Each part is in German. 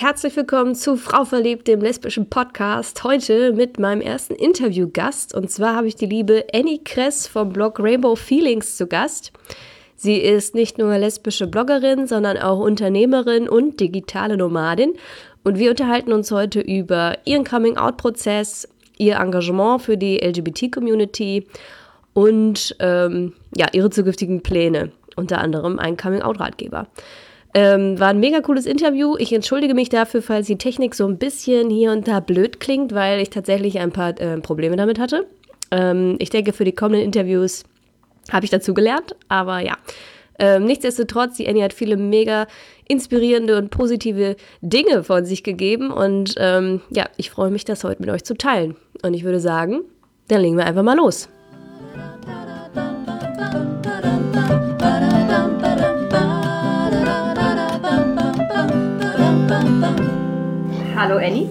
Herzlich willkommen zu Frau Verliebt, dem lesbischen Podcast. Heute mit meinem ersten Interviewgast. Und zwar habe ich die liebe Annie Kress vom Blog Rainbow Feelings zu Gast. Sie ist nicht nur lesbische Bloggerin, sondern auch Unternehmerin und digitale Nomadin. Und wir unterhalten uns heute über ihren Coming-out-Prozess, ihr Engagement für die LGBT-Community und ähm, ja, ihre zukünftigen Pläne. Unter anderem ein Coming-out-Ratgeber. Ähm, war ein mega cooles Interview. Ich entschuldige mich dafür, falls die Technik so ein bisschen hier und da blöd klingt, weil ich tatsächlich ein paar äh, Probleme damit hatte. Ähm, ich denke, für die kommenden Interviews habe ich dazu gelernt, aber ja. Ähm, nichtsdestotrotz, die Annie hat viele mega inspirierende und positive Dinge von sich gegeben und ähm, ja, ich freue mich, das heute mit euch zu teilen. Und ich würde sagen, dann legen wir einfach mal los. Hallo Annie.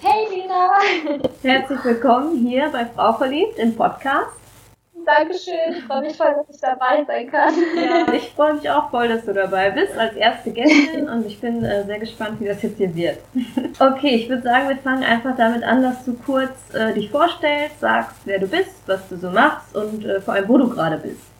Hey Lina. Herzlich willkommen hier bei Frau Verliebt im Podcast. Dankeschön, ich freue mich voll, dass ich dabei sein kann. Ja, ich freue mich auch voll, dass du dabei bist als erste Gästin und ich bin äh, sehr gespannt, wie das jetzt hier wird. Okay, ich würde sagen, wir fangen einfach damit an, dass du kurz äh, dich vorstellst, sagst, wer du bist, was du so machst und äh, vor allem, wo du gerade bist.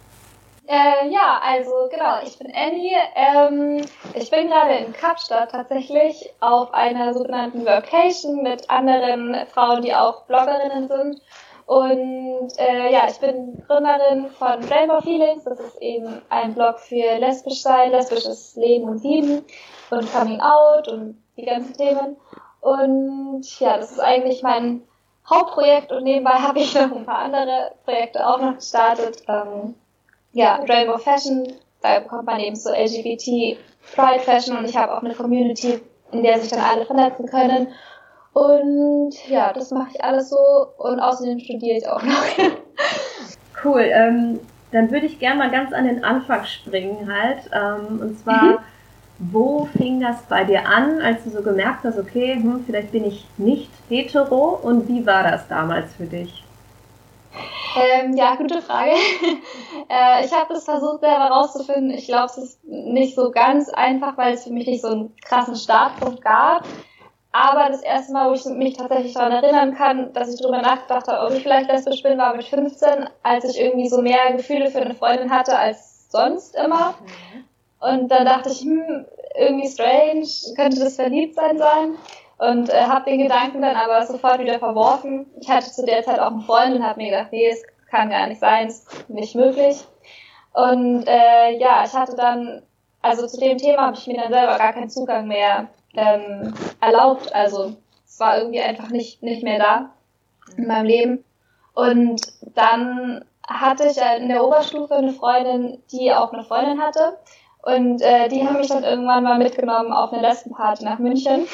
Äh, ja, also genau, ich bin Annie. Ähm, ich bin gerade in Kapstadt tatsächlich auf einer sogenannten Workation mit anderen Frauen, die auch Bloggerinnen sind. Und äh, ja, ich bin Gründerin von Rainbow Feelings. Das ist eben ein Blog für lesbisch sein, lesbisches Leben und Lieben und Coming Out und die ganzen Themen. Und ja, das ist eigentlich mein Hauptprojekt und nebenbei habe ich noch ein paar andere Projekte auch noch gestartet. Ähm, ja, Rainbow Fashion, da bekommt man eben so LGBT Pride Fashion und ich habe auch eine Community, in der sich dann alle vernetzen können. Und ja, das mache ich alles so und außerdem studiere ich auch noch. cool, ähm, dann würde ich gerne mal ganz an den Anfang springen halt. Ähm, und zwar, mhm. wo fing das bei dir an, als du so gemerkt hast, okay, hm, vielleicht bin ich nicht hetero und wie war das damals für dich? Ähm, ja, gute Frage. äh, ich habe das versucht selber rauszufinden. Ich glaube, es ist nicht so ganz einfach, weil es für mich nicht so einen krassen Startpunkt gab. Aber das erste Mal, wo ich mich tatsächlich daran erinnern kann, dass ich darüber nachgedacht habe, ob ich vielleicht lesbisch bin, war mit 15, als ich irgendwie so mehr Gefühle für eine Freundin hatte als sonst immer. Und dann dachte ich, hm, irgendwie strange, könnte das Verliebtsein sein? Und äh, habe den Gedanken dann aber sofort wieder verworfen. Ich hatte zu der Zeit auch einen Freund und habe mir gedacht, nee, es kann gar nicht sein, es ist nicht möglich. Und äh, ja, ich hatte dann, also zu dem Thema habe ich mir dann selber gar keinen Zugang mehr ähm, erlaubt. Also es war irgendwie einfach nicht, nicht mehr da in meinem Leben. Und dann hatte ich in der Oberstufe eine Freundin, die auch eine Freundin hatte. Und äh, die haben mich dann irgendwann mal mitgenommen auf eine Lesbenparty nach München.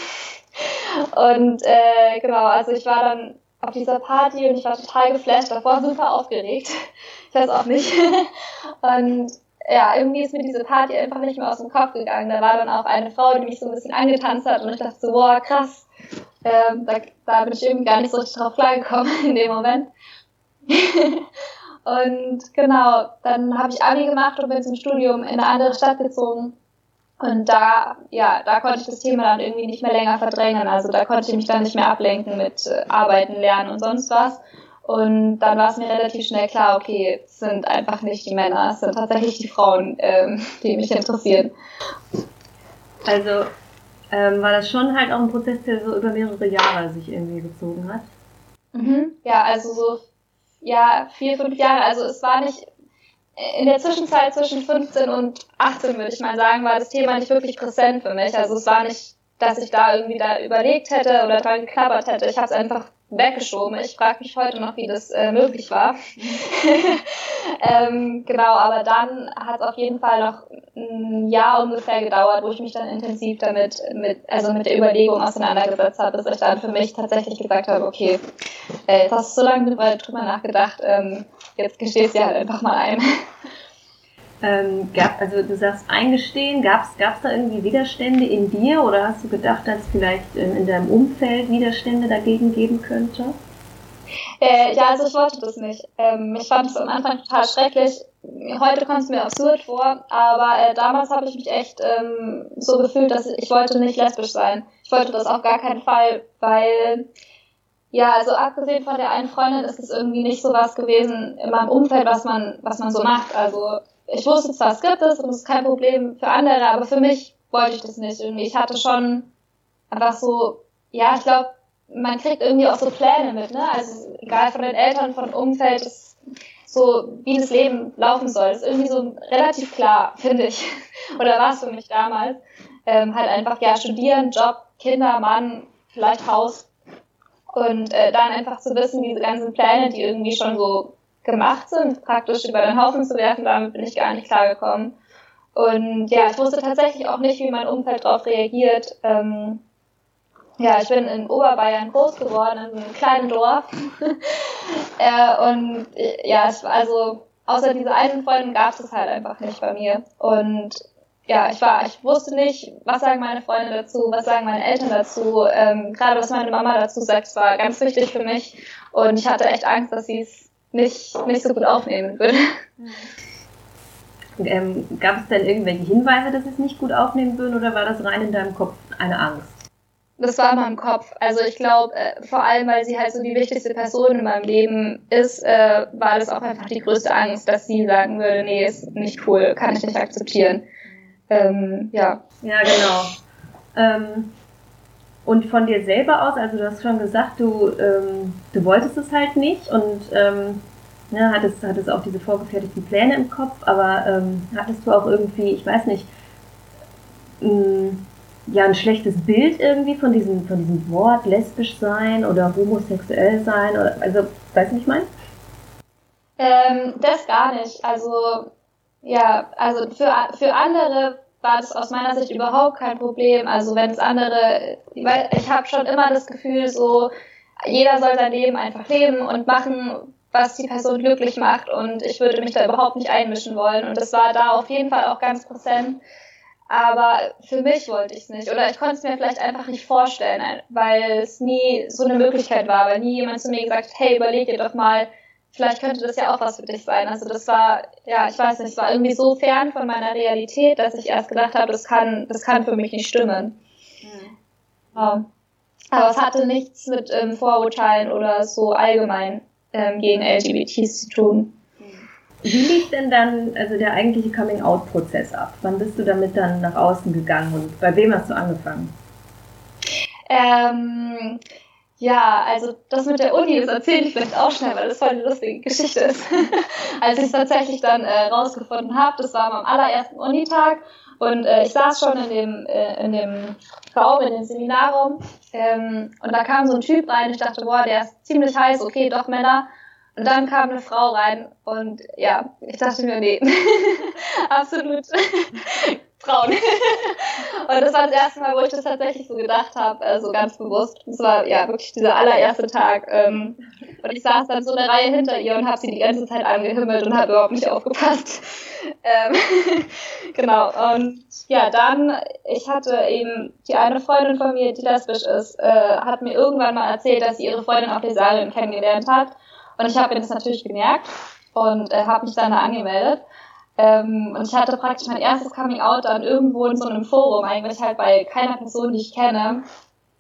Und äh, genau, also ich war dann auf dieser Party und ich war total geflasht, davor super aufgeregt. Ich weiß auch nicht. Und ja, irgendwie ist mir diese Party einfach nicht mehr aus dem Kopf gegangen. Da war dann auch eine Frau, die mich so ein bisschen angetanzt hat und ich dachte so, boah, krass. Ähm, da, da bin ich irgendwie gar nicht so richtig drauf klargekommen in dem Moment. und genau, dann habe ich Abi gemacht und bin zum Studium in eine andere Stadt gezogen. Und da, ja, da konnte ich das Thema dann irgendwie nicht mehr länger verdrängen. Also da konnte ich mich dann nicht mehr ablenken mit äh, Arbeiten, Lernen und sonst was. Und dann war es mir relativ schnell klar, okay, es sind einfach nicht die Männer, es sind tatsächlich die Frauen, ähm, die mich interessieren. Also ähm, war das schon halt auch ein Prozess, der so über mehrere Jahre sich irgendwie gezogen hat? Mhm. Ja, also so ja, vier, fünf Jahre. Also es war nicht in der Zwischenzeit zwischen 15 und 18, würde ich mal sagen, war das Thema nicht wirklich präsent für mich. Also es war nicht, dass ich da irgendwie da überlegt hätte oder dran geklappert hätte. Ich habe es einfach weggeschoben. Ich frage mich heute noch, wie das äh, möglich war. ähm, genau, aber dann hat es auf jeden Fall noch ein Jahr ungefähr gedauert, wo ich mich dann intensiv damit, mit, also mit der Überlegung auseinandergesetzt habe, bis ich dann für mich tatsächlich gesagt habe, okay, äh, jetzt hast du so lange drüber nachgedacht, ähm, jetzt gestehst du halt einfach mal ein. Ähm, gab, also du sagst eingestehen, gab es da irgendwie Widerstände in dir oder hast du gedacht, dass es vielleicht in, in deinem Umfeld Widerstände dagegen geben könnte? Äh, ja, also ich wollte das nicht. Ähm, ich fand es am Anfang total schrecklich, heute kommt es mir absurd vor, aber äh, damals habe ich mich echt ähm, so gefühlt, dass ich, ich wollte nicht lesbisch sein. Ich wollte das auf gar keinen Fall, weil ja, also abgesehen von der einen Freundin ist es irgendwie nicht so was gewesen in meinem Umfeld, was man, was man so macht. Also ich wusste zwar, es gibt es und es ist kein Problem für andere, aber für mich wollte ich das nicht irgendwie. Ich hatte schon einfach so, ja, ich glaube, man kriegt irgendwie auch so Pläne mit, ne? Also egal von den Eltern, von Umfeld, ist so wie das Leben laufen soll. Das ist irgendwie so relativ klar, finde ich. Oder war es für mich damals. Ähm, halt einfach, ja, studieren, Job, Kinder, Mann, vielleicht Haus. Und äh, dann einfach zu wissen, diese ganzen Pläne, die irgendwie schon so gemacht sind, praktisch über den Haufen zu werfen, damit bin ich gar nicht klargekommen. Und ja, ich wusste tatsächlich auch nicht, wie mein Umfeld darauf reagiert. Ähm, ja, ich bin in Oberbayern groß geworden, in einem kleinen Dorf. äh, und ja, ich, also außer diese einen Freundin gab es halt einfach nicht bei mir. Und ja, ich war, ich wusste nicht, was sagen meine Freunde dazu, was sagen meine Eltern dazu. Ähm, gerade was meine Mama dazu sagt, war ganz wichtig für mich. Und ich hatte echt Angst, dass sie es nicht, nicht so gut aufnehmen würde. Ähm, gab es denn irgendwelche Hinweise, dass sie es nicht gut aufnehmen würden oder war das rein in deinem Kopf eine Angst? das war in meinem Kopf. Also ich glaube, äh, vor allem, weil sie halt so die wichtigste Person in meinem Leben ist, äh, war das auch einfach die größte Angst, dass sie sagen würde, nee, ist nicht cool, kann ich nicht akzeptieren. Ähm, ja. Ja, genau. Ähm, und von dir selber aus, also du hast schon gesagt, du, ähm, du wolltest es halt nicht und ähm, ne, hattest, hattest auch diese vorgefertigten Pläne im Kopf, aber ähm, hattest du auch irgendwie, ich weiß nicht, mh, ja ein schlechtes Bild irgendwie von diesem, von diesem Wort lesbisch sein oder homosexuell sein oder also weißt du, wie ich meine? Ähm, das gar nicht. Also ja, also für, für andere war das aus meiner Sicht überhaupt kein Problem. Also wenn es andere, weil ich habe schon immer das Gefühl, so jeder soll sein Leben einfach leben und machen, was die Person glücklich macht und ich würde mich da überhaupt nicht einmischen wollen. Und das war da auf jeden Fall auch ganz präsent. Aber für mich wollte ich es nicht. Oder ich konnte es mir vielleicht einfach nicht vorstellen, weil es nie so eine Möglichkeit war, weil nie jemand zu mir gesagt hat, hey, überleg dir doch mal, vielleicht könnte das ja auch was für dich sein. Also das war, ja, ich weiß nicht, es war irgendwie so fern von meiner Realität, dass ich erst gedacht habe, das kann, das kann für mich nicht stimmen. Mhm. Ja. Aber es hatte nichts mit ähm, Vorurteilen oder so allgemein ähm, gegen LGBTs zu tun. Wie lief denn dann also der eigentliche Coming-out-Prozess ab? Wann bist du damit dann nach außen gegangen und bei wem hast du angefangen? Ähm, ja, also das mit der Uni, das erzähle ich vielleicht auch schnell, weil das voll eine lustige Geschichte ist. Als ich es tatsächlich dann äh, rausgefunden habe, das war am allerersten Unitag und äh, ich saß schon in dem, äh, in dem Raum, in dem Seminarraum ähm, und da kam so ein Typ rein, ich dachte, boah, der ist ziemlich heiß, okay, doch Männer. Und dann kam eine Frau rein und ja, ich dachte mir, nee, absolut Frauen. und das war das erste Mal, wo ich das tatsächlich so gedacht habe, äh, so ganz bewusst. Das war ja wirklich dieser allererste Tag. Ähm, und ich saß dann so eine Reihe hinter ihr und habe sie die ganze Zeit angehimmelt und habe überhaupt nicht aufgepasst. Ähm, genau. Und ja, dann, ich hatte eben die eine Freundin von mir, die lesbisch ist, äh, hat mir irgendwann mal erzählt, dass sie ihre Freundin auf der Desarien kennengelernt hat. Und ich habe mir das natürlich gemerkt und äh, habe mich dann da angemeldet. Ähm, und ich hatte praktisch mein erstes Coming Out dann irgendwo in so einem Forum, eigentlich halt bei keiner Person, die ich kenne,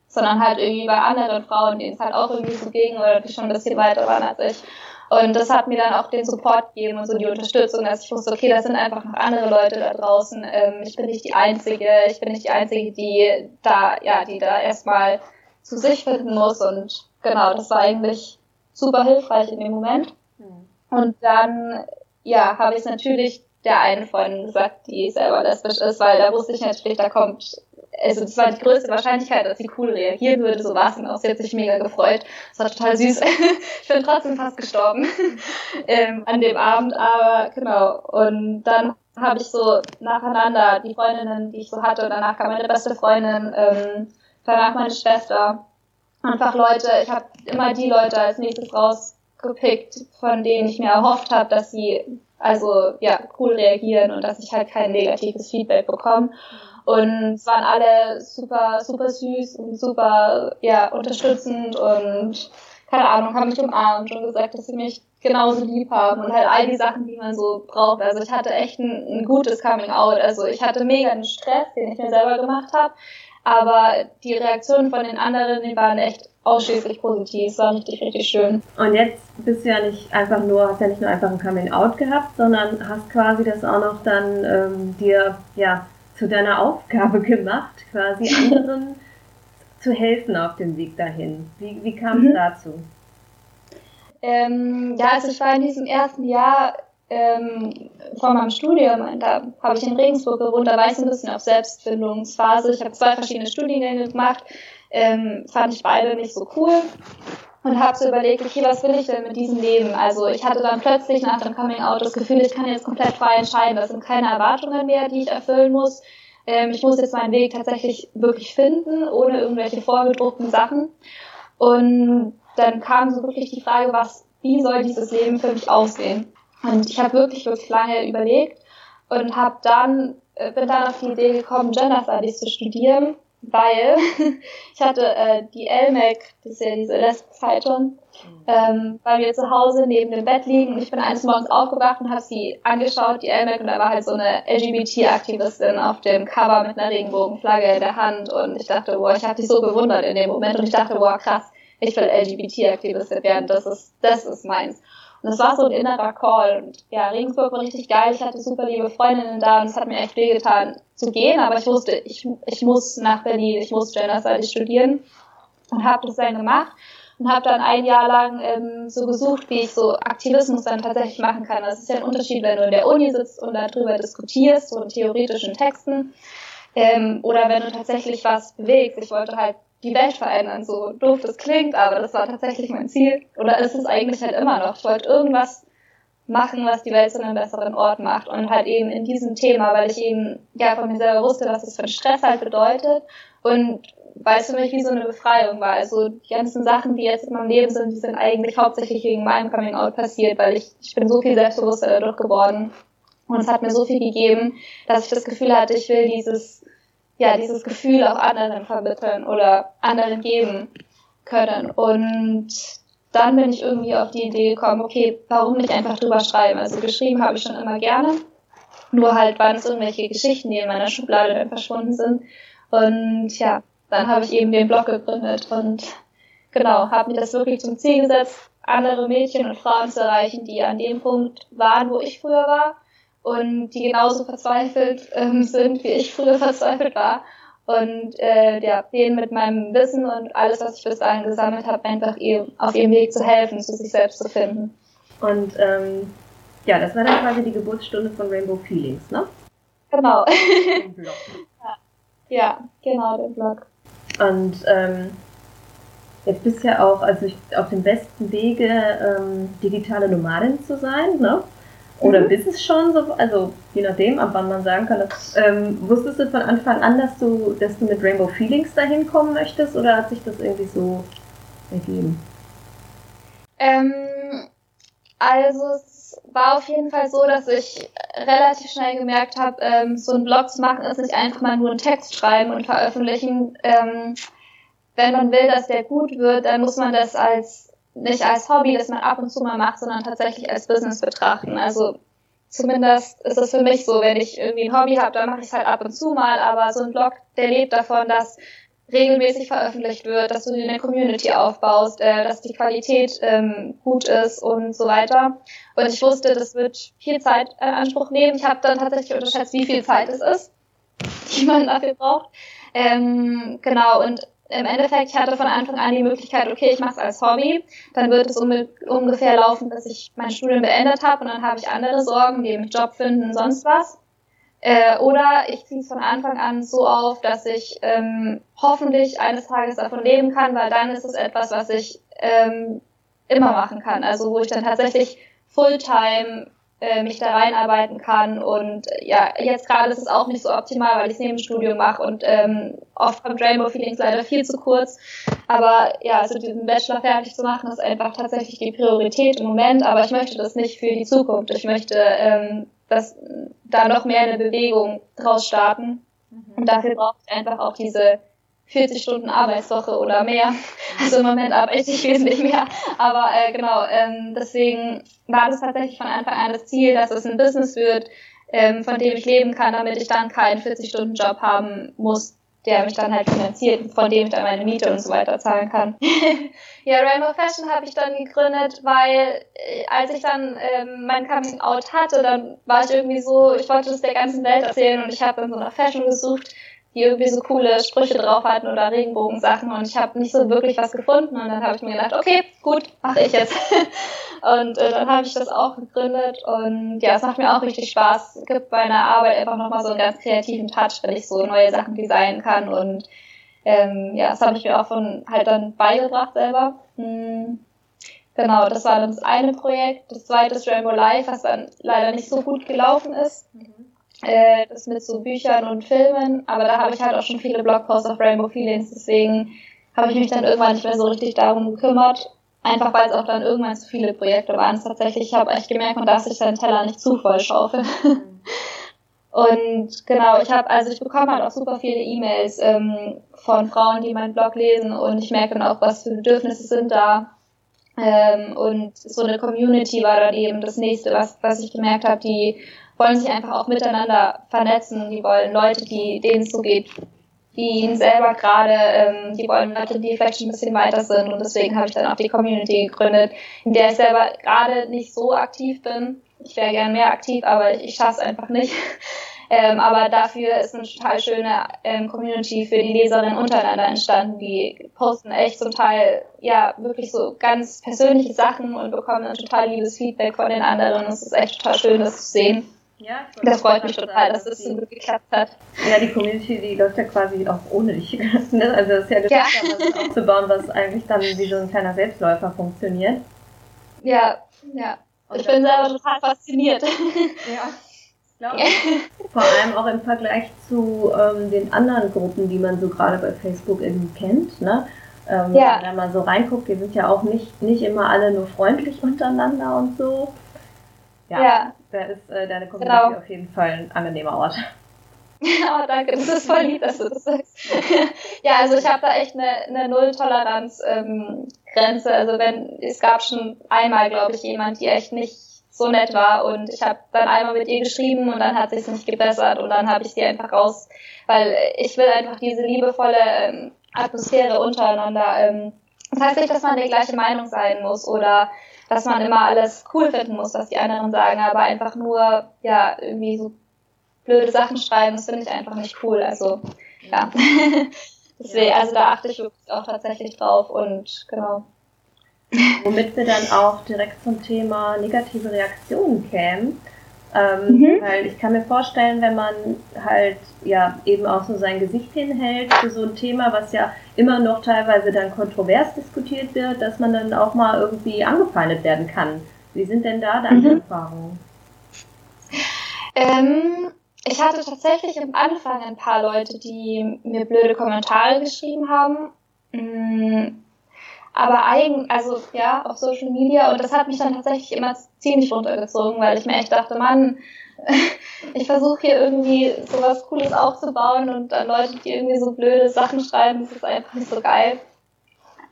sondern halt irgendwie bei anderen Frauen, denen es halt auch irgendwie so ging oder die schon ein bisschen weiter waren als ich. Und das hat mir dann auch den Support gegeben und so die Unterstützung, dass ich wusste, okay, das sind einfach noch andere Leute da draußen. Ähm, ich bin nicht die Einzige, ich bin nicht die Einzige, die da, ja, die da erstmal zu sich finden muss. Und genau, das war eigentlich super hilfreich in dem Moment. Mhm. Und dann, ja, habe ich natürlich der einen Freundin gesagt, die selber lesbisch ist, weil da wusste ich natürlich, da kommt, also das war die größte Wahrscheinlichkeit, dass sie cool reagieren würde, so war es und auch. Sie hat sich mega gefreut. Das war total süß. ich bin trotzdem fast gestorben ähm, an dem Abend, aber genau. Und dann habe ich so nacheinander die Freundinnen, die ich so hatte, danach kam meine beste Freundin, ähm, danach meine Schwester einfach Leute, ich habe immer die Leute als nächstes rausgepickt, von denen ich mir erhofft habe, dass sie also ja cool reagieren und dass ich halt kein negatives Feedback bekomme. Und es waren alle super, super süß und super ja, unterstützend und keine Ahnung, haben mich umarmt und gesagt, dass sie mich genauso lieb haben und halt all die Sachen, die man so braucht. Also ich hatte echt ein, ein gutes Coming Out. Also ich hatte mega einen Stress, den ich mir selber gemacht habe, aber die Reaktionen von den anderen, die waren echt ausschließlich positiv. Es war richtig, richtig schön. Und jetzt bist du ja nicht einfach nur, hast ja nicht nur einfach ein Coming Out gehabt, sondern hast quasi das auch noch dann ähm, dir ja zu deiner Aufgabe gemacht, quasi anderen zu helfen auf dem Weg dahin. Wie, wie kam es mhm. dazu? Ähm, ja, also ich war in diesem ersten Jahr ähm, vor meinem Studium, da habe ich in Regensburg gewohnt, da war ich so ein bisschen auf Selbstfindungsphase. Ich habe zwei verschiedene Studiengänge gemacht, ähm, fand ich beide nicht so cool und habe so überlegt, okay, was will ich denn mit diesem Leben? Also ich hatte dann plötzlich nach dem Coming Out das Gefühl, ich kann jetzt komplett frei entscheiden. Das sind keine Erwartungen mehr, die ich erfüllen muss. Ähm, ich muss jetzt meinen Weg tatsächlich wirklich finden, ohne irgendwelche vorgedruckten Sachen. Und dann kam so wirklich die Frage, was, wie soll dieses Leben für mich aussehen? Und ich habe wirklich, wirklich lange überlegt und habe dann, äh, bin dann auf die Idee gekommen, Gender Studies zu studieren weil ich hatte äh, die LMAC, das ist ja diese Lesben-Zeitung, ähm, bei mir zu Hause neben dem Bett liegen. Und ich bin eines Morgens aufgewacht und habe sie angeschaut, die LMAC, und da war halt so eine LGBT-Aktivistin auf dem Cover mit einer Regenbogenflagge in der Hand. Und ich dachte, boah, ich habe dich so bewundert in dem Moment. Und ich dachte, boah, krass, ich will LGBT-Aktivistin werden, das ist, das ist meins. Und das war so ein innerer Call. Und ja, Regensburg war richtig geil. Ich hatte super liebe Freundinnen da und es hat mir echt wehgetan zu gehen. Aber ich wusste, ich, ich muss nach Berlin, ich muss Gender Studies studieren. Und habe das dann gemacht und habe dann ein Jahr lang ähm, so gesucht, wie ich so Aktivismus dann tatsächlich machen kann. Das ist ja ein Unterschied, wenn du in der Uni sitzt und darüber diskutierst, so in theoretischen Texten, ähm, oder wenn du tatsächlich was bewegst. Ich wollte halt die Welt verändern, so doof das klingt, aber das war tatsächlich mein Ziel. Oder ist es eigentlich halt immer noch. Ich wollte irgendwas machen, was die Welt zu einem besseren Ort macht. Und halt eben in diesem Thema, weil ich eben ja von mir selber wusste, was das für ein Stress halt bedeutet. Und weil es für mich wie so eine Befreiung war. Also die ganzen Sachen, die jetzt in meinem Leben sind, die sind eigentlich hauptsächlich wegen meinem Coming Out passiert, weil ich, ich bin so viel selbstbewusster dadurch geworden. Und es hat mir so viel gegeben, dass ich das Gefühl hatte, ich will dieses ja, dieses Gefühl auch anderen vermitteln oder anderen geben können. Und dann bin ich irgendwie auf die Idee gekommen, okay, warum nicht einfach drüber schreiben? Also geschrieben habe ich schon immer gerne. Nur halt waren es irgendwelche Geschichten, die in meiner Schublade dann verschwunden sind. Und ja, dann habe ich eben den Blog gegründet und genau, habe mir das wirklich zum Ziel gesetzt, andere Mädchen und Frauen zu erreichen, die an dem Punkt waren, wo ich früher war und die genauso verzweifelt ähm, sind, wie ich früher verzweifelt war. Und äh, ja, denen mit meinem Wissen und alles, was ich bis dahin gesammelt habe, einfach eben auf ihrem Weg zu helfen, zu sich selbst zu finden. Und ähm, ja, das war dann quasi die Geburtsstunde von Rainbow Feelings, ne? Genau. ja. ja, genau, den Blog. Und ähm, jetzt bist du ja auch also auf dem besten Wege, ähm, digitale Nomadin zu sein, ne? Oder mhm. bist es schon so, also je nachdem, ab wann man sagen kann, dass, ähm, wusstest du von Anfang an, dass du, dass du mit Rainbow Feelings dahin kommen möchtest oder hat sich das irgendwie so ergeben? Ähm, also es war auf jeden Fall so, dass ich relativ schnell gemerkt habe, ähm, so einen Blog zu machen ist nicht einfach mal nur einen Text schreiben und veröffentlichen. Ähm, wenn man will, dass der gut wird, dann muss man das als nicht als Hobby, das man ab und zu mal macht, sondern tatsächlich als Business betrachten. Also zumindest ist es für mich so, wenn ich irgendwie ein Hobby habe, dann mache ich es halt ab und zu mal, aber so ein Blog, der lebt davon, dass regelmäßig veröffentlicht wird, dass du eine Community aufbaust, äh, dass die Qualität ähm, gut ist und so weiter. Und ich wusste, das wird viel Zeit in Anspruch nehmen. Ich habe dann tatsächlich unterschätzt, wie viel Zeit es ist, die man dafür braucht. Ähm, genau, und im Endeffekt, ich hatte von Anfang an die Möglichkeit, okay, ich mache es als Hobby, dann wird es um, ungefähr laufen, dass ich mein Studium beendet habe und dann habe ich andere Sorgen, wie mit Job finden, sonst was. Äh, oder ich ziehe es von Anfang an so auf, dass ich ähm, hoffentlich eines Tages davon leben kann, weil dann ist es etwas, was ich ähm, immer machen kann. Also wo ich dann tatsächlich Fulltime äh, mich da reinarbeiten kann. Und ja, jetzt gerade ist es auch nicht so optimal, weil ich es neben dem Studium mache und ähm, oft kommt Rainbow Feelings leider viel zu kurz. Aber ja, also diesen Bachelor fertig zu machen, ist einfach tatsächlich die Priorität im Moment. Aber ich möchte das nicht für die Zukunft. Ich möchte ähm, dass da noch mehr eine Bewegung draus starten. Mhm. Und dafür brauche ich einfach auch diese 40 Stunden Arbeitswoche oder mehr. Also im Moment arbeite ich wesentlich mehr. Aber äh, genau, ähm, deswegen war das tatsächlich von Anfang an das Ziel, dass es ein Business wird, ähm, von dem ich leben kann, damit ich dann keinen 40-Stunden-Job haben muss, der mich dann halt finanziert, von dem ich dann meine Miete und so weiter zahlen kann. ja, Rainbow Fashion habe ich dann gegründet, weil äh, als ich dann ähm, mein Coming Out hatte, dann war ich irgendwie so, ich wollte das der ganzen Welt erzählen und ich habe dann so nach Fashion gesucht, die irgendwie so coole Sprüche drauf hatten oder Regenbogensachen und ich habe nicht so wirklich was gefunden und dann habe ich mir gedacht, okay, gut, mache ich jetzt. und äh, dann habe ich das auch gegründet und ja, es macht mir auch richtig Spaß. Es gibt bei einer Arbeit einfach nochmal so einen ganz kreativen Touch, wenn ich so neue Sachen designen kann und ähm, ja, das habe ich mir auch von halt dann beigebracht selber. Hm. Genau, das war dann das eine Projekt. Das zweite ist Rainbow Life, was dann leider nicht so gut gelaufen ist. Mhm äh, das mit so Büchern und Filmen, aber da habe ich halt auch schon viele Blogposts auf Rainbow Feelings, deswegen habe ich mich dann irgendwann nicht mehr so richtig darum gekümmert, einfach weil es auch dann irgendwann zu viele Projekte waren. Tatsächlich, ich habe echt gemerkt, man darf sich seinen Teller nicht zu voll schaufeln. und genau, ich habe, also ich bekomme halt auch super viele E-Mails ähm, von Frauen, die meinen Blog lesen und ich merke dann auch, was für Bedürfnisse sind da. Ähm, und so eine Community war dann eben das nächste, was, was ich gemerkt habe, die wollen sich einfach auch miteinander vernetzen. Die wollen Leute, die denen es so geht, wie ihnen selber gerade, ähm, die wollen Leute, die vielleicht schon ein bisschen weiter sind. Und deswegen habe ich dann auch die Community gegründet, in der ich selber gerade nicht so aktiv bin. Ich wäre gern mehr aktiv, aber ich, ich schaffe es einfach nicht. Ähm, aber dafür ist eine total schöne ähm, Community für die Leserinnen untereinander entstanden. Die posten echt zum Teil ja wirklich so ganz persönliche Sachen und bekommen ein total liebes Feedback von den anderen. Es ist echt total schön, das zu sehen. Ja, das freut mich total, dass es das so gut geklappt hat. Ja, die Community, die läuft ja quasi auch ohne dich. Ne? Also es ist ja geschafft, ja. was aufzubauen, was eigentlich dann wie so ein kleiner Selbstläufer funktioniert. Ja, ja. Und ich bin selber total fasziniert. Ja. Glaube, ja. Vor allem auch im Vergleich zu ähm, den anderen Gruppen, die man so gerade bei Facebook irgendwie kennt. Ne? Ähm, ja. Wenn man so reinguckt, die sind ja auch nicht, nicht immer alle nur freundlich untereinander und so. Ja, ja. da ist äh, deine Community genau. auf jeden Fall ein angenehmer Ort. oh, danke, das ist voll lieb, dass du das sagst. ja, also ich habe da echt eine, eine Null-Toleranz-Grenze. Ähm, also wenn, es gab schon einmal, glaube ich, jemand, die echt nicht so nett war und ich habe dann einmal mit ihr geschrieben und dann hat sich nicht gebessert und dann habe ich sie einfach raus, weil ich will einfach diese liebevolle ähm, Atmosphäre untereinander. Ähm, das heißt nicht, dass man die gleiche Meinung sein muss oder dass man immer alles cool finden muss, was die anderen sagen, aber einfach nur, ja, irgendwie so blöde Sachen schreiben, das finde ich einfach nicht cool. Also, ja. Deswegen, also da achte ich wirklich auch tatsächlich drauf und genau. Womit wir dann auch direkt zum Thema negative Reaktionen kämen. Ähm, mhm. Weil ich kann mir vorstellen, wenn man halt ja eben auch so sein Gesicht hinhält für so ein Thema, was ja immer noch teilweise dann kontrovers diskutiert wird, dass man dann auch mal irgendwie angefeindet werden kann. Wie sind denn da deine mhm. Erfahrungen? Ähm, ich hatte tatsächlich am Anfang ein paar Leute, die mir blöde Kommentare geschrieben haben. Aber eigen, also ja, auf Social Media und das hat mich dann tatsächlich immer ziemlich runtergezogen, weil ich mir echt dachte, Mann, ich versuche hier irgendwie sowas Cooles aufzubauen und dann Leute, die irgendwie so blöde Sachen schreiben, das ist einfach nicht so geil.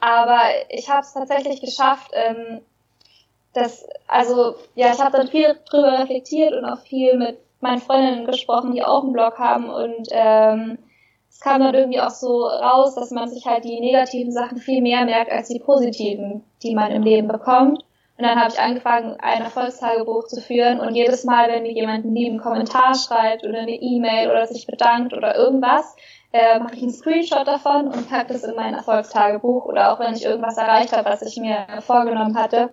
Aber ich habe es tatsächlich geschafft, ähm, dass, also ja, ich habe dann viel drüber reflektiert und auch viel mit meinen Freundinnen gesprochen, die auch einen Blog haben und ähm, es kam dann irgendwie auch so raus, dass man sich halt die negativen Sachen viel mehr merkt als die positiven, die man im Leben bekommt. Und dann habe ich angefangen, ein Erfolgstagebuch zu führen und jedes Mal, wenn mir jemand einen lieben Kommentar schreibt oder eine E-Mail oder sich bedankt oder irgendwas, äh, mache ich einen Screenshot davon und packe das in mein Erfolgstagebuch oder auch wenn ich irgendwas erreicht habe, was ich mir vorgenommen hatte.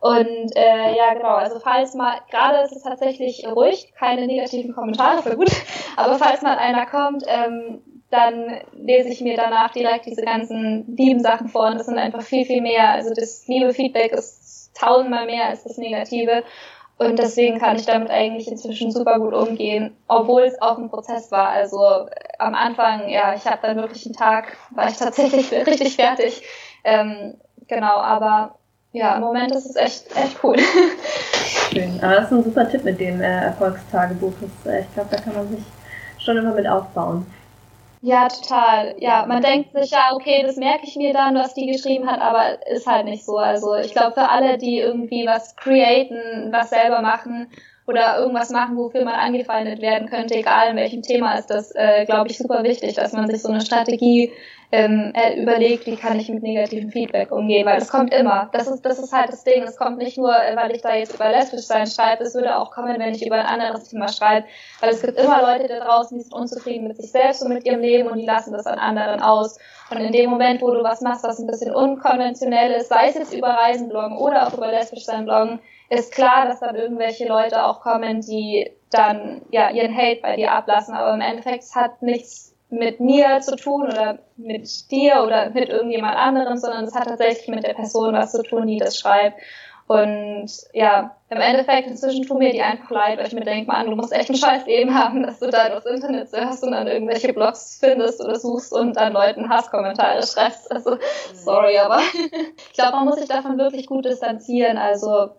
Und äh, ja, genau, also falls mal, gerade ist es tatsächlich ruhig, keine negativen Kommentare für gut, aber falls mal einer kommt, ähm, dann lese ich mir danach direkt diese ganzen lieben Sachen vor und das sind einfach viel, viel mehr. Also das liebe Feedback ist tausendmal mehr als das Negative. Und deswegen kann ich damit eigentlich inzwischen super gut umgehen, obwohl es auch ein Prozess war. Also äh, am Anfang, ja, ich habe dann wirklich einen Tag, war ich tatsächlich richtig fertig. Ähm, genau, aber ja, im Moment ist es echt, echt cool. Schön. Aber das ist ein super Tipp mit dem äh, Erfolgstagebuch. Das, äh, ich glaube, da kann man sich schon immer mit aufbauen. Ja, total. Ja, man denkt sich ja, okay, das merke ich mir dann, was die geschrieben hat, aber ist halt nicht so. Also ich glaube, für alle, die irgendwie was createn, was selber machen oder irgendwas machen, wofür man angefeindet werden könnte, egal in welchem Thema, ist das, äh, glaube ich, super wichtig, dass man sich so eine Strategie ähm, äh, überlegt, wie kann ich mit negativem Feedback umgehen, weil es kommt immer. Das ist, das ist halt das Ding. Es kommt nicht nur, äh, weil ich da jetzt über lesbisch sein schreibe, es würde auch kommen, wenn ich über ein anderes Thema schreibe, weil es gibt immer Leute da draußen, die sind unzufrieden mit sich selbst und mit ihrem Leben und die lassen das an anderen aus. Und in dem Moment, wo du was machst, was ein bisschen unkonventionell ist, sei es jetzt über Reisen bloggen oder auch über lesbisch sein bloggen, ist klar, dass dann irgendwelche Leute auch kommen, die dann ja ihren Hate bei dir ablassen. Aber im Endeffekt hat nichts mit mir zu tun oder mit dir oder mit irgendjemand anderem, sondern es hat tatsächlich mit der Person was zu tun, die das schreibt. Und ja, im Endeffekt inzwischen tun mir die einfach leid, weil ich mir denke, man, du musst echt ein scheiß Leben haben, dass du da durchs Internet surfst und dann irgendwelche Blogs findest oder suchst und dann Leuten Hasskommentare schreibst. Also, sorry, aber ich glaube, man muss sich davon wirklich gut distanzieren. Also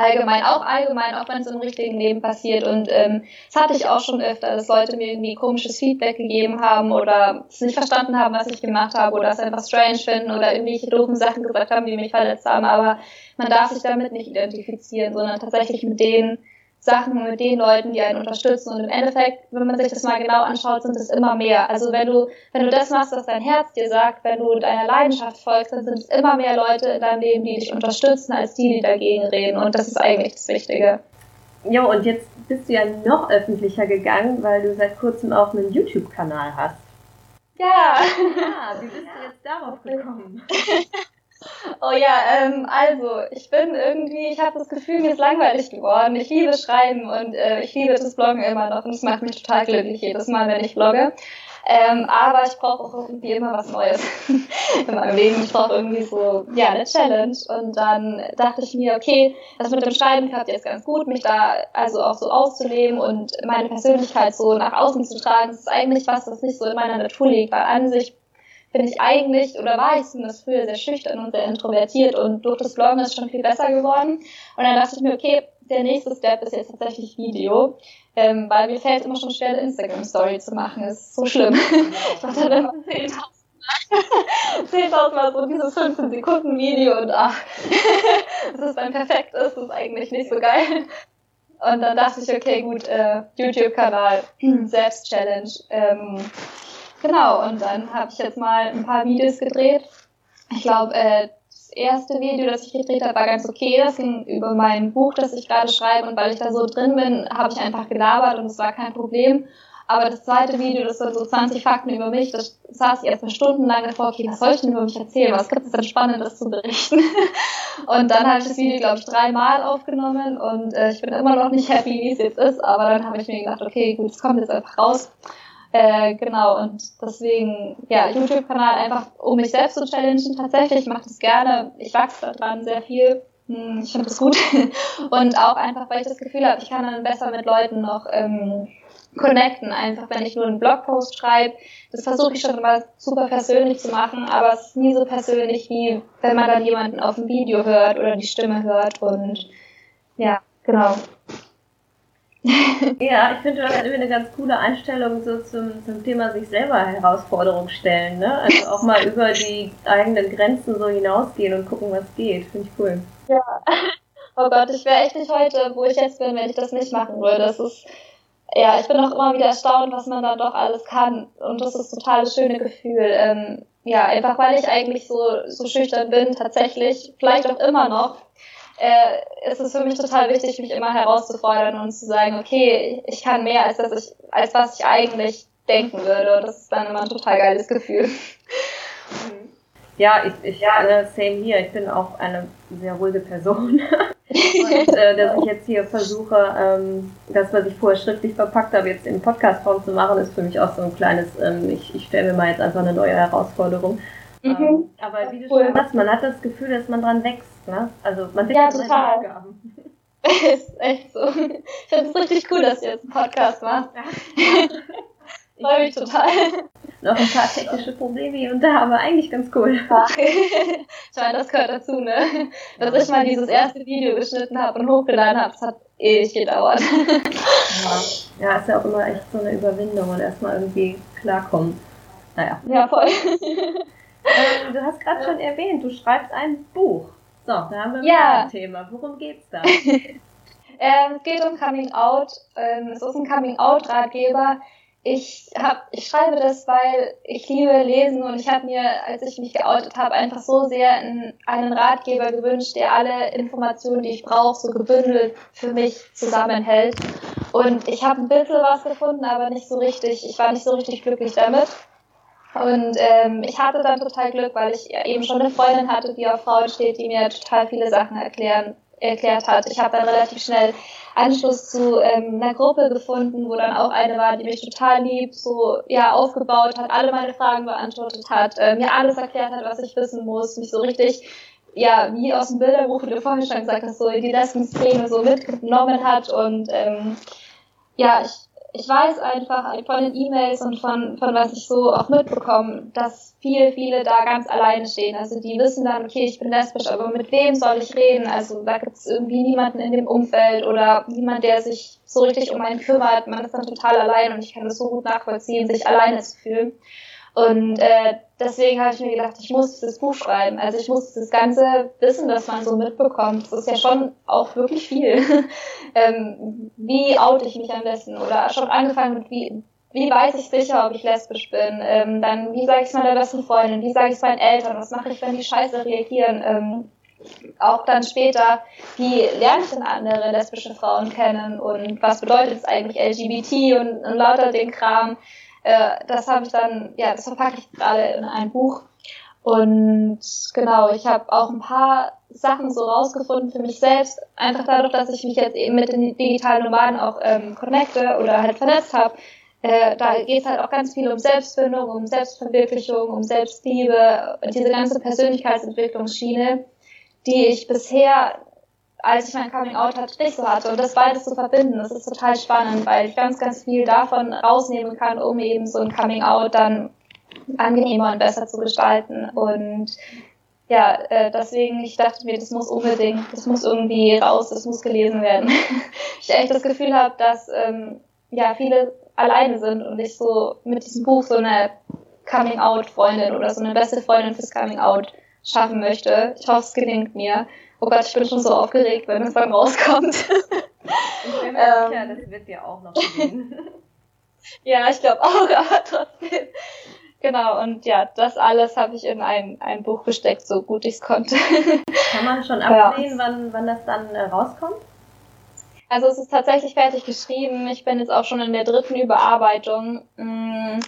allgemein, auch allgemein, auch wenn es im richtigen Leben passiert. Und ähm, das hatte ich auch schon öfter, dass Leute mir irgendwie komisches Feedback gegeben haben oder es nicht verstanden haben, was ich gemacht habe oder es einfach strange finden oder irgendwelche doofen Sachen gesagt haben, die mich verletzt haben. Aber man darf sich damit nicht identifizieren, sondern tatsächlich mit denen Sachen mit den Leuten, die einen unterstützen. Und im Endeffekt, wenn man sich das mal genau anschaut, sind es immer mehr. Also wenn du, wenn du das machst, was dein Herz dir sagt, wenn du deiner Leidenschaft folgst, dann sind es immer mehr Leute in deinem Leben, die dich unterstützen, als die, die dagegen reden. Und das ist eigentlich das Wichtige. Ja, und jetzt bist du ja noch öffentlicher gegangen, weil du seit kurzem auch einen YouTube-Kanal hast. Ja. Ja, wie bist du jetzt darauf gekommen? Oh ja, ähm, also ich bin irgendwie, ich habe das Gefühl, mir ist langweilig geworden. Ich liebe Schreiben und äh, ich liebe das Bloggen immer noch und es macht mich total glücklich jedes Mal, wenn ich blogge. Ähm, aber ich brauche auch irgendwie immer was Neues in meinem Leben. Ich brauche irgendwie so, ja, eine Challenge. Und dann dachte ich mir, okay, das mit dem Schreiben klappt jetzt ganz gut, mich da also auch so auszuleben und meine Persönlichkeit so nach außen zu tragen. Das ist eigentlich was, das nicht so in meiner Natur liegt, weil an sich bin ich eigentlich, oder war ich zumindest früher sehr schüchtern und sehr introvertiert und durch das Bloggen ist es schon viel besser geworden. Und dann dachte ich mir, okay, der nächste Step ist jetzt tatsächlich Video, ähm, weil mir fällt immer schon schwer, eine Instagram-Story zu machen. Das ist so schlimm. ich mache dann immer 10.000 10.000 Mal so dieses 15 Sekunden Video und ach, dass es dann perfekt ist, ist eigentlich nicht so geil. Und dann dachte ich, okay, gut, äh, YouTube-Kanal, Selbst-Challenge. Ähm, Genau, und dann habe ich jetzt mal ein paar Videos gedreht. Ich glaube, äh, das erste Video, das ich gedreht habe, war ganz okay. Das ging über mein Buch, das ich gerade schreibe. Und weil ich da so drin bin, habe ich einfach gelabert und es war kein Problem. Aber das zweite Video, das war so 20 Fakten über mich, das saß ich erstmal stundenlang davor, okay, was soll ich denn über mich erzählen? Was gibt es denn Spannendes zu berichten? und dann habe ich das Video, glaube ich, dreimal aufgenommen und äh, ich bin immer noch nicht happy, wie es jetzt ist. Aber dann habe ich mir gedacht, okay, gut, es kommt jetzt einfach raus. Äh, genau, und deswegen, ja, YouTube-Kanal einfach, um mich selbst zu challengen. Tatsächlich, ich mache das gerne. Ich wachse daran sehr viel. Hm, ich finde das gut. Und auch einfach, weil ich das Gefühl habe, ich kann dann besser mit Leuten noch ähm, connecten. Einfach, wenn ich nur einen Blogpost schreibe. Das versuche ich schon immer super persönlich zu machen, aber es ist nie so persönlich, wie wenn man dann jemanden auf dem Video hört oder die Stimme hört. Und ja, genau. ja, ich finde das irgendwie eine ganz coole Einstellung so zum, zum Thema sich selber Herausforderungen stellen. Ne? Also auch mal über die eigenen Grenzen so hinausgehen und gucken, was geht. Finde ich cool. Ja. Oh Gott, ich wäre echt nicht heute, wo ich jetzt bin, wenn ich das nicht machen würde. Das ist, ja, ich bin auch immer wieder erstaunt, was man dann doch alles kann. Und das ist total das schöne Gefühl. Ähm, ja, einfach weil ich eigentlich so, so schüchtern bin, tatsächlich, vielleicht auch immer noch äh, ist es für mich total wichtig, mich immer herauszufordern und zu sagen, okay, ich kann mehr, als, dass ich, als was ich eigentlich denken würde. Und das ist dann immer ein total geiles Gefühl. Ja, ich, ich ja, äh, same hier. Ich bin auch eine sehr ruhige Person. und äh, dass ich jetzt hier versuche, ähm, das, was ich vorher schriftlich verpackt habe, jetzt in Podcast-Form zu machen, ist für mich auch so ein kleines, ähm, ich, ich stelle mir mal jetzt einfach eine neue Herausforderung. Mhm. Ähm, aber wie du cool. schon sagst, man hat das Gefühl, dass man dran wächst. Ne? Also man ja, total. Aufgaben. ist echt so. Ich finde es richtig cool, dass du jetzt einen Podcast machst. Ja. Freue mich total. Noch ein paar technische Probleme hier und da, aber eigentlich ganz cool. ich meine, das gehört dazu, ne? Dass ich mal dieses erste Video geschnitten habe und hochgeladen habe, das hat ewig gedauert. Ja. ja, ist ja auch immer echt so eine Überwindung und erstmal irgendwie klarkommen. Naja. Ja, voll. Ähm, du hast gerade schon erwähnt, du schreibst ein Buch. So, da haben wir ja. ein Thema. Worum geht's da? ähm, es geht um Coming Out. Ähm, es ist ein Coming Out Ratgeber. Ich hab, ich schreibe das, weil ich liebe Lesen und ich habe mir, als ich mich geoutet habe, einfach so sehr einen, einen Ratgeber gewünscht, der alle Informationen, die ich brauche, so gebündelt für mich zusammenhält. Und ich habe ein bisschen was gefunden, aber nicht so richtig. Ich war nicht so richtig glücklich damit. Und ähm, ich hatte dann total Glück, weil ich eben schon eine Freundin hatte, die auf Frauen steht, die mir total viele Sachen erklären, erklärt hat. Ich habe dann relativ schnell Anschluss zu ähm, einer Gruppe gefunden, wo dann auch eine war, die mich total lieb so ja aufgebaut hat, alle meine Fragen beantwortet hat, äh, mir alles erklärt hat, was ich wissen muss, mich so richtig ja wie aus dem Bilderbuch, wie du vorhin schon gesagt hast, so in die Lesben-Szene so mitgenommen hat und ähm, ja, ich ich weiß einfach von den E-Mails und von, von was ich so auch mitbekomme, dass viele, viele da ganz alleine stehen. Also die wissen dann, okay, ich bin lesbisch, aber mit wem soll ich reden? Also da gibt es irgendwie niemanden in dem Umfeld oder niemand, der sich so richtig um einen kümmert. Man ist dann total allein und ich kann das so gut nachvollziehen, sich alleine zu fühlen. Und äh, deswegen habe ich mir gedacht, ich muss dieses Buch schreiben. Also ich muss das ganze Wissen, das man so mitbekommt, das ist ja schon auch wirklich viel. ähm, wie oute ich mich am besten? Oder schon angefangen mit wie, wie weiß ich sicher, ob ich lesbisch bin? Ähm, dann, wie sage ich es meiner besten Freundin? Wie sage ich es meinen Eltern? Was mache ich, wenn die scheiße reagieren? Ähm, auch dann später, wie lerne ich denn andere lesbische Frauen kennen und was bedeutet es eigentlich LGBT und, und lauter den Kram. Äh, das habe ich dann, ja, das verpacke ich gerade in ein Buch. Und genau, ich habe auch ein paar Sachen so rausgefunden für mich selbst, einfach dadurch, dass ich mich jetzt eben mit den digitalen Nomaden auch ähm, connecte oder halt vernetzt habe. Äh, da geht es halt auch ganz viel um Selbstfindung, um Selbstverwirklichung, um Selbstliebe, diese ganze Persönlichkeitsentwicklungsschiene, die ich bisher als ich mein Coming Out hatte, nicht so hatte. Und das beides zu verbinden, das ist total spannend, weil ich ganz, ganz viel davon rausnehmen kann, um eben so ein Coming Out dann angenehmer und besser zu gestalten. Und ja, äh, deswegen, ich dachte mir, das muss unbedingt, das muss irgendwie raus, das muss gelesen werden. ich echt das Gefühl habe, dass ähm, ja viele alleine sind und ich so mit diesem Buch so eine Coming Out Freundin oder so eine beste Freundin fürs Coming Out schaffen möchte. Ich hoffe, es gelingt mir. Oh Gott, ich bin schon so aufgeregt, wenn es dann rauskommt. Ich bin mir ähm, sicher, das wird dir auch noch gelingen. ja, ich glaube auch, aber trotzdem. Genau, und ja, das alles habe ich in ein, ein Buch gesteckt, so gut ich es konnte. Kann man schon absehen, ja. wann, wann das dann äh, rauskommt? Also es ist tatsächlich fertig geschrieben. Ich bin jetzt auch schon in der dritten Überarbeitung. Mm,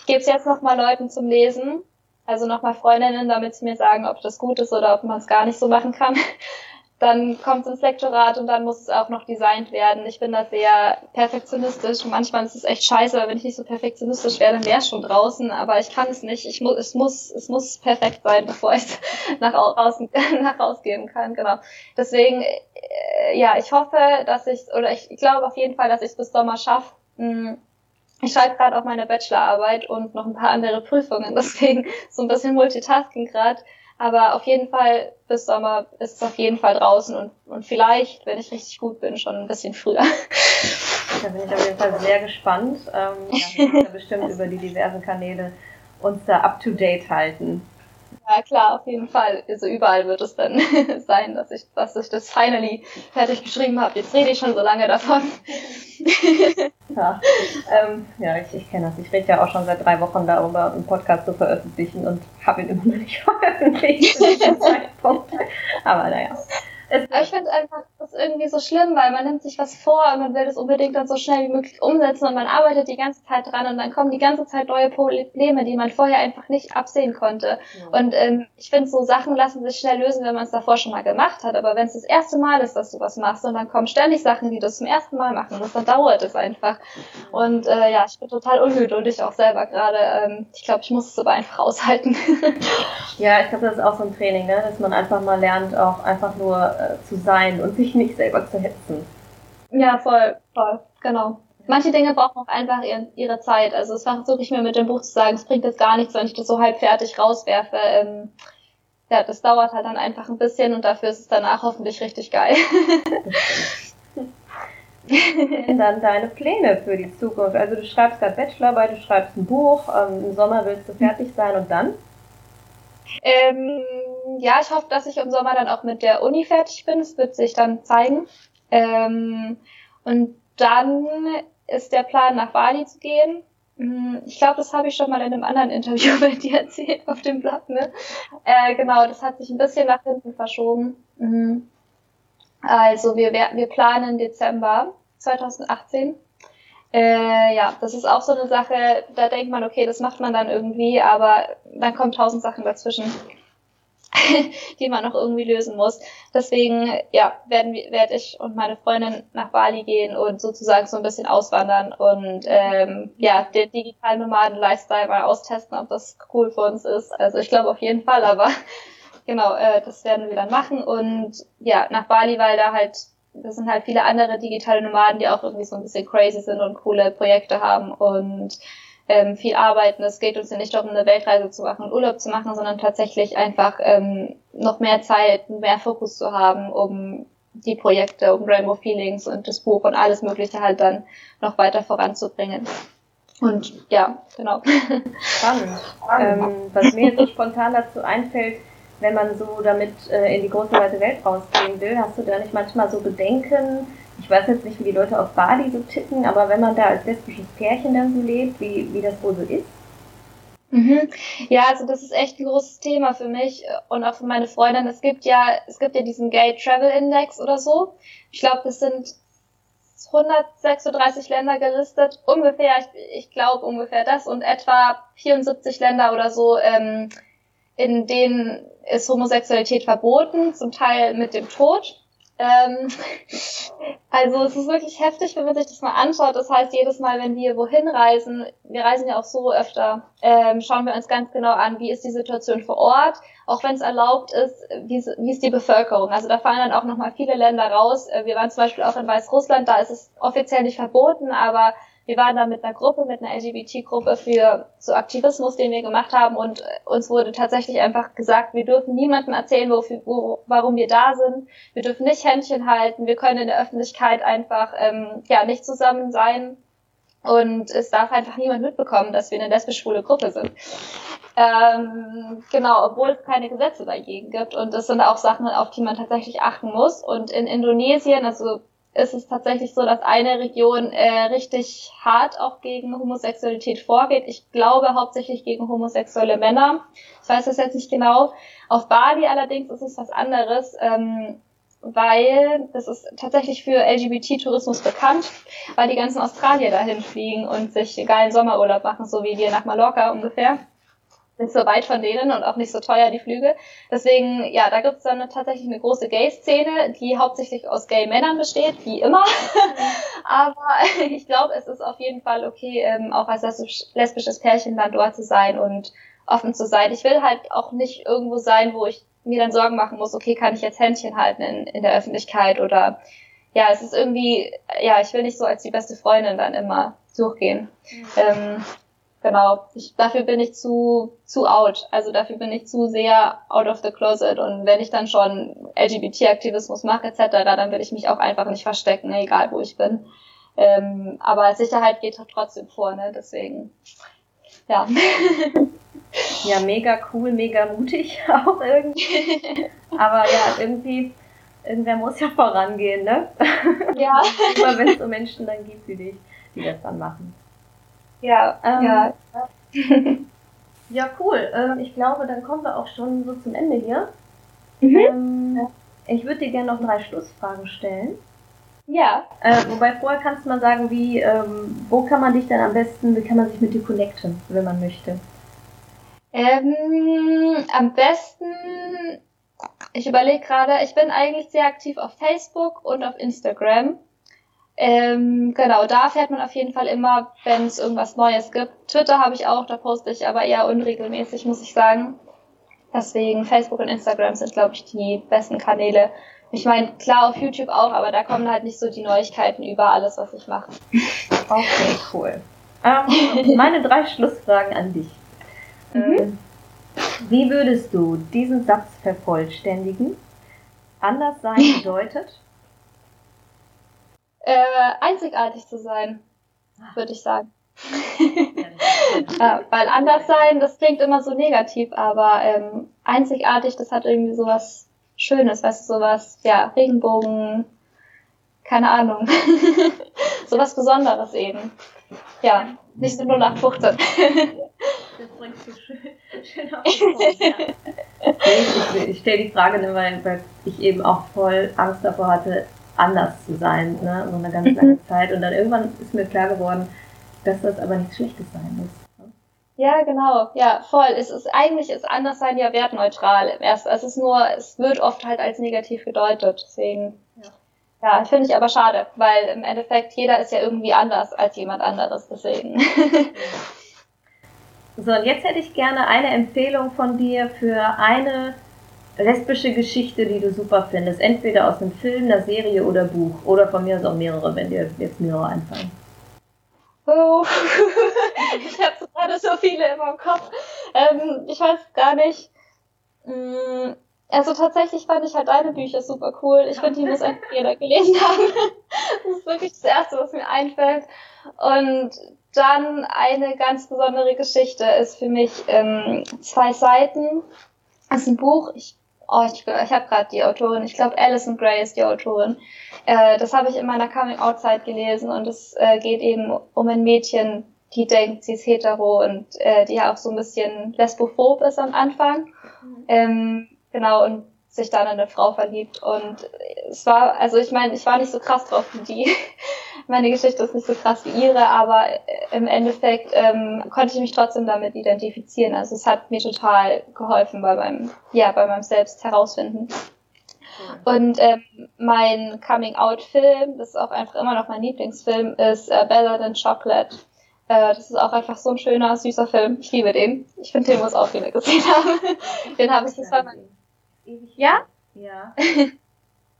ich gebe es jetzt nochmal Leuten zum Lesen also nochmal Freundinnen, damit sie mir sagen, ob das gut ist oder ob man es gar nicht so machen kann. Dann kommt es ins Lektorat und dann muss es auch noch designt werden. Ich bin da sehr perfektionistisch. Manchmal ist es echt scheiße, wenn ich nicht so perfektionistisch wäre, dann wäre es schon draußen. Aber ich kann es nicht. Ich muss, es muss, es muss perfekt sein, bevor ich es nach außen, nach rausgeben kann. Genau. Deswegen, äh, ja, ich hoffe, dass ich, oder ich glaube auf jeden Fall, dass ich es bis Sommer schaffe, hm, ich schreibe gerade auch meine Bachelorarbeit und noch ein paar andere Prüfungen, deswegen so ein bisschen Multitasking gerade. Aber auf jeden Fall bis Sommer ist es auf jeden Fall draußen und, und vielleicht, wenn ich richtig gut bin, schon ein bisschen früher. Da bin ich auf jeden Fall sehr gespannt. Ähm, ja, ja bestimmt über die diversen Kanäle uns da up to date halten. Ja, klar, auf jeden Fall. Also überall wird es dann sein, dass ich, dass ich das finally fertig geschrieben habe. Jetzt rede ich schon so lange davon. ja, ähm, ja ich, ich kenne das. Ich rede ja auch schon seit drei Wochen darüber, einen Podcast zu veröffentlichen und habe ihn immer noch nicht veröffentlicht. Aber naja. Ich finde einfach das irgendwie so schlimm, weil man nimmt sich was vor und man will das unbedingt dann so schnell wie möglich umsetzen und man arbeitet die ganze Zeit dran und dann kommen die ganze Zeit neue Probleme, die man vorher einfach nicht absehen konnte. Ja. Und ähm, ich finde, so Sachen lassen sich schnell lösen, wenn man es davor schon mal gemacht hat. Aber wenn es das erste Mal ist, dass du was machst und dann kommen ständig Sachen, die du zum ersten Mal machen musst, dann dauert es einfach. Und äh, ja, ich bin total ungeduldig auch selber gerade. Ähm, ich glaube, ich muss es aber einfach aushalten. ja, ich glaube, das ist auch so ein Training, ne? dass man einfach mal lernt, auch einfach nur äh, zu sein und sich nicht selber zu hetzen. Ja, voll, voll, genau. Manche Dinge brauchen auch einfach ihre Zeit. Also es versuche ich mir mit dem Buch zu sagen, es bringt jetzt gar nichts, wenn ich das so halb fertig rauswerfe. Ähm, ja, das dauert halt dann einfach ein bisschen und dafür ist es danach hoffentlich richtig geil. denn dann deine Pläne für die Zukunft? Also du schreibst gerade Bachelorarbeit, du schreibst ein Buch, ähm, im Sommer willst du fertig sein und dann? Ähm, ja, ich hoffe, dass ich im Sommer dann auch mit der Uni fertig bin. Das wird sich dann zeigen. Ähm, und dann ist der Plan, nach Bali zu gehen. Hm, ich glaube, das habe ich schon mal in einem anderen Interview bei dir erzählt auf dem Blog. Ne? Äh, genau, das hat sich ein bisschen nach hinten verschoben. Mhm. Also wir, wir planen Dezember 2018. Äh, ja, das ist auch so eine Sache, da denkt man, okay, das macht man dann irgendwie, aber dann kommen tausend Sachen dazwischen, die man noch irgendwie lösen muss. Deswegen, ja, werden werde ich und meine Freundin nach Bali gehen und sozusagen so ein bisschen auswandern und ähm, ja, den digitalen Nomaden-Lifestyle mal austesten, ob das cool für uns ist. Also ich glaube auf jeden Fall, aber genau, äh, das werden wir dann machen und ja, nach Bali, weil da halt das sind halt viele andere digitale Nomaden, die auch irgendwie so ein bisschen crazy sind und coole Projekte haben und ähm, viel arbeiten. Es geht uns ja nicht darum, eine Weltreise zu machen und Urlaub zu machen, sondern tatsächlich einfach ähm, noch mehr Zeit, mehr Fokus zu haben, um die Projekte, um Rainbow Feelings und das Buch und alles Mögliche halt dann noch weiter voranzubringen. Und ja, genau. Spannend. Ähm, was mir jetzt so spontan dazu einfällt, wenn man so damit äh, in die große weite Welt rausgehen will, hast du da nicht manchmal so Bedenken? Ich weiß jetzt nicht, wie die Leute auf Bali so ticken, aber wenn man da als lesbisches Pärchen dann so lebt, wie, wie das wohl so ist? Mhm. Ja, also das ist echt ein großes Thema für mich und auch für meine Freundin. Es gibt ja, es gibt ja diesen Gay Travel Index oder so. Ich glaube, das sind 136 Länder gelistet, ungefähr, ich, ich glaube ungefähr das und etwa 74 Länder oder so, ähm, in denen ist Homosexualität verboten, zum Teil mit dem Tod. Ähm, also es ist wirklich heftig, wenn man sich das mal anschaut. Das heißt, jedes Mal, wenn wir wohin reisen, wir reisen ja auch so öfter, ähm, schauen wir uns ganz genau an, wie ist die Situation vor Ort, auch wenn es erlaubt ist, wie, wie ist die Bevölkerung. Also da fallen dann auch nochmal viele Länder raus. Äh, wir waren zum Beispiel auch in Weißrussland, da ist es offiziell nicht verboten, aber wir waren da mit einer Gruppe, mit einer LGBT-Gruppe für so Aktivismus, den wir gemacht haben und uns wurde tatsächlich einfach gesagt, wir dürfen niemandem erzählen, wofür, wo, warum wir da sind. Wir dürfen nicht Händchen halten. Wir können in der Öffentlichkeit einfach ähm, ja nicht zusammen sein. Und es darf einfach niemand mitbekommen, dass wir eine lesbisch-schwule Gruppe sind. Ähm, genau, obwohl es keine Gesetze dagegen gibt. Und das sind auch Sachen, auf die man tatsächlich achten muss. Und in Indonesien, also ist es tatsächlich so, dass eine Region äh, richtig hart auch gegen Homosexualität vorgeht. Ich glaube hauptsächlich gegen homosexuelle Männer. Ich weiß das jetzt nicht genau. Auf Bali allerdings ist es was anderes, ähm, weil das ist tatsächlich für LGBT-Tourismus bekannt, weil die ganzen Australier dahin fliegen und sich geilen Sommerurlaub machen, so wie wir nach Mallorca ungefähr nicht so weit von denen und auch nicht so teuer die Flüge. Deswegen, ja, da gibt's dann tatsächlich eine große Gay-Szene, die hauptsächlich aus Gay-Männern besteht, wie immer. Aber ich glaube, es ist auf jeden Fall okay, ähm, auch als lesbisches Pärchen dann dort zu sein und offen zu sein. Ich will halt auch nicht irgendwo sein, wo ich mir dann Sorgen machen muss, okay, kann ich jetzt Händchen halten in, in der Öffentlichkeit oder ja, es ist irgendwie, ja, ich will nicht so als die beste Freundin dann immer durchgehen. Mhm. Ähm, genau, ich, dafür bin ich zu, zu out. Also dafür bin ich zu sehr out of the closet. Und wenn ich dann schon LGBT-Aktivismus mache etc., dann will ich mich auch einfach nicht verstecken, egal wo ich bin. Ähm, aber Sicherheit geht trotzdem vor, ne? Deswegen, ja. Ja, mega cool, mega mutig auch irgendwie. Aber ja, irgendwie, irgendwer muss ja vorangehen, ne? Ja. Immer wenn es so Menschen dann gibt wie dich, die das dann machen. Ja, ähm, ja. ja, cool. Ähm, ich glaube, dann kommen wir auch schon so zum Ende hier. Mhm. Ähm, ich würde dir gerne noch drei Schlussfragen stellen. Ja. Äh, wobei vorher kannst du mal sagen, wie, ähm, wo kann man dich denn am besten, wie kann man sich mit dir connecten, wenn man möchte? Ähm, am besten, ich überlege gerade, ich bin eigentlich sehr aktiv auf Facebook und auf Instagram. Ähm, genau, da fährt man auf jeden Fall immer, wenn es irgendwas Neues gibt. Twitter habe ich auch, da poste ich aber eher unregelmäßig, muss ich sagen. Deswegen Facebook und Instagram sind, glaube ich, die besten Kanäle. Ich meine, klar auf YouTube auch, aber da kommen halt nicht so die Neuigkeiten über alles, was ich mache. Okay, cool. Ähm, meine drei Schlussfragen an dich. Mhm. Ähm, wie würdest du diesen Satz vervollständigen? Anders sein bedeutet? Äh, einzigartig zu sein, würde ich sagen. ja, weil anders sein, das klingt immer so negativ, aber ähm, einzigartig, das hat irgendwie sowas Schönes, weißt du, sowas, ja, Regenbogen, keine Ahnung, sowas Besonderes eben. Ja, nicht so nur nach 15. das bringst du schön, schön auf den Punkt, ja. Ich, ich stelle die Frage nur, weil, weil ich eben auch voll Angst davor hatte, anders zu sein, ne, so eine ganz lange mhm. Zeit. Und dann irgendwann ist mir klar geworden, dass das aber nichts Schlechtes sein muss. Ne? Ja, genau. Ja, voll. Es ist eigentlich ist Anderssein ja wertneutral im ersten. Es ist nur, es wird oft halt als negativ gedeutet. Deswegen. Ja. Ja, finde ich aber schade, weil im Endeffekt jeder ist ja irgendwie anders als jemand anderes, deswegen. So, und jetzt hätte ich gerne eine Empfehlung von dir für eine lesbische Geschichte, die du super findest. Entweder aus einem Film, einer Serie oder Buch. Oder von mir aus auch mehrere, wenn dir jetzt mehrere einfallen. Oh, ich habe gerade so viele in meinem Kopf. Ähm, ich weiß gar nicht. Mm, also tatsächlich fand ich halt deine Bücher super cool. Ich finde, die muss einfach jeder gelesen haben. Das ist wirklich das Erste, was mir einfällt. Und dann eine ganz besondere Geschichte ist für mich ähm, zwei Seiten. Das ist ein Buch. Ich oh, ich, ich habe gerade die Autorin, ich glaube Alison Gray ist die Autorin. Äh, das habe ich in meiner Coming-out-Zeit gelesen und es äh, geht eben um ein Mädchen, die denkt, sie ist hetero und äh, die ja auch so ein bisschen lesbophob ist am Anfang. Mhm. Ähm, genau, und sich dann in eine Frau verliebt. Und es war, also ich meine, ich war nicht so krass drauf wie die. Meine Geschichte ist nicht so krass wie ihre, aber im Endeffekt ähm, konnte ich mich trotzdem damit identifizieren. Also es hat mir total geholfen bei meinem, ja, bei meinem Selbst herausfinden. Und ähm, mein Coming-out-Film, das ist auch einfach immer noch mein Lieblingsfilm, ist äh, Better Than Chocolate. Äh, das ist auch einfach so ein schöner, süßer Film. Ich liebe den. Ich finde, den muss auch viele gesehen haben. den habe ich, mein ewig. Ja? Ja.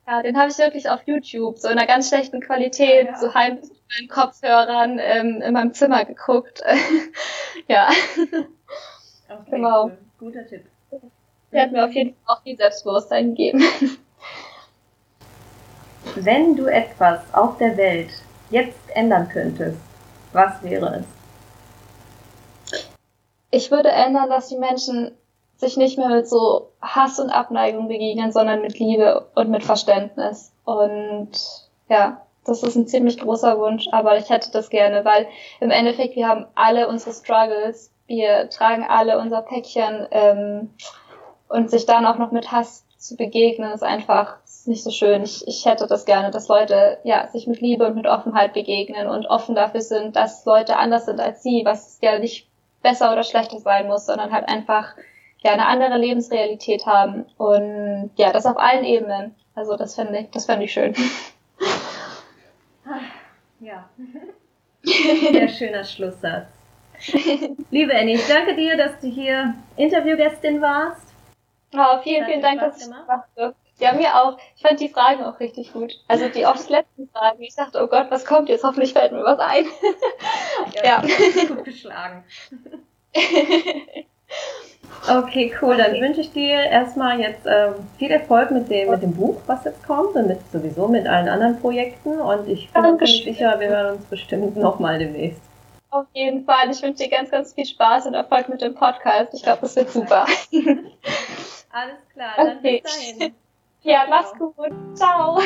ja, den habe ich wirklich auf YouTube, so in einer ganz schlechten Qualität, ja, ja. so heim mit meinen Kopfhörern ähm, in meinem Zimmer geguckt. ja. Okay, genau. Cool. Guter Tipp. Der hat mir auf jeden Fall auch viel Selbstbewusstsein gegeben. Wenn du etwas auf der Welt jetzt ändern könntest, was wäre es? Ich würde ändern, dass die Menschen sich nicht mehr mit so Hass und Abneigung begegnen, sondern mit Liebe und mit Verständnis. Und ja, das ist ein ziemlich großer Wunsch, aber ich hätte das gerne, weil im Endeffekt wir haben alle unsere Struggles, wir tragen alle unser Päckchen ähm, und sich dann auch noch mit Hass zu begegnen, ist einfach nicht so schön. Ich, ich hätte das gerne, dass Leute ja sich mit Liebe und mit Offenheit begegnen und offen dafür sind, dass Leute anders sind als sie, was ja nicht besser oder schlechter sein muss, sondern halt einfach ja eine andere Lebensrealität haben und ja, das auf allen Ebenen. Also das finde ich, das fände ich schön. Ja. Sehr schöner Schlusssatz. Liebe Annie, ich danke dir, dass du hier Interviewgästin warst. Oh, vielen, vielen Dank, dass du gemacht hast. Ja, mir auch. Ich fand die Fragen auch richtig gut. Also die oft letzten Fragen. Ich dachte, oh Gott, was kommt jetzt? Hoffentlich fällt mir was ein. Ja, ja. gut geschlagen. Okay, cool. Dann wünsche ich dir erstmal jetzt ähm, viel Erfolg mit dem, mit dem Buch, was jetzt kommt und mit, sowieso mit allen anderen Projekten. Und ich bin mir sicher, wir hören uns bestimmt nochmal demnächst. Auf jeden Fall. Ich wünsche dir ganz, ganz viel Spaß und Erfolg mit dem Podcast. Ich glaube, das wird super. Alles klar, dann okay. bis dahin. Ja, mach's gut. Ciao.